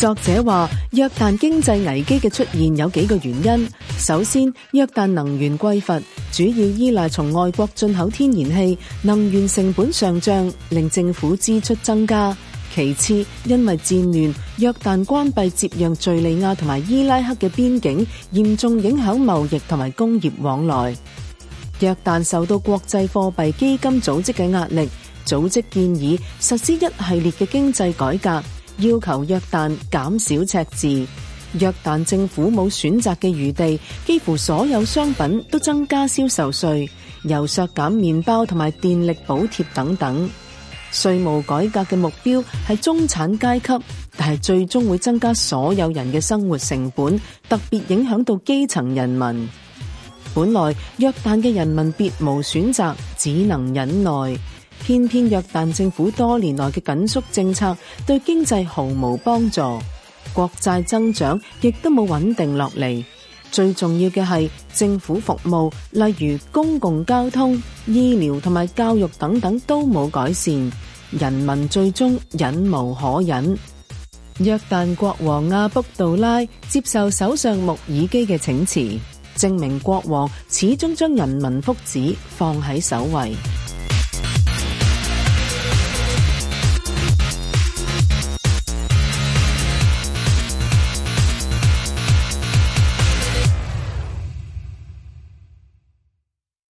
作者话：约旦经济危机嘅出现有几个原因。首先，约旦能源匮乏，主要依赖从外国进口天然气，能源成本上涨令政府支出增加。其次，因为战乱，约旦关闭接壤叙利亚同埋伊拉克嘅边境，严重影响贸易同埋工业往来。约旦受到国际货币基金组织嘅压力，组织建议实施一系列嘅经济改革。要求约旦减少赤字，约旦政府冇选择嘅余地，几乎所有商品都增加销售税、油削减面包同埋电力补贴等等。税务改革嘅目标系中产阶级，但系最终会增加所有人嘅生活成本，特别影响到基层人民。本来约旦嘅人民别无选择，只能忍耐。偏偏约旦政府多年来嘅紧缩政策对经济毫无帮助，国债增长亦都冇稳定落嚟。最重要嘅系政府服务，例如公共交通、医疗同埋教育等等都冇改善，人民最终忍无可忍。约旦国王阿卜杜拉接受首相穆尔基嘅请辞，证明国王始终将人民福祉放喺首位。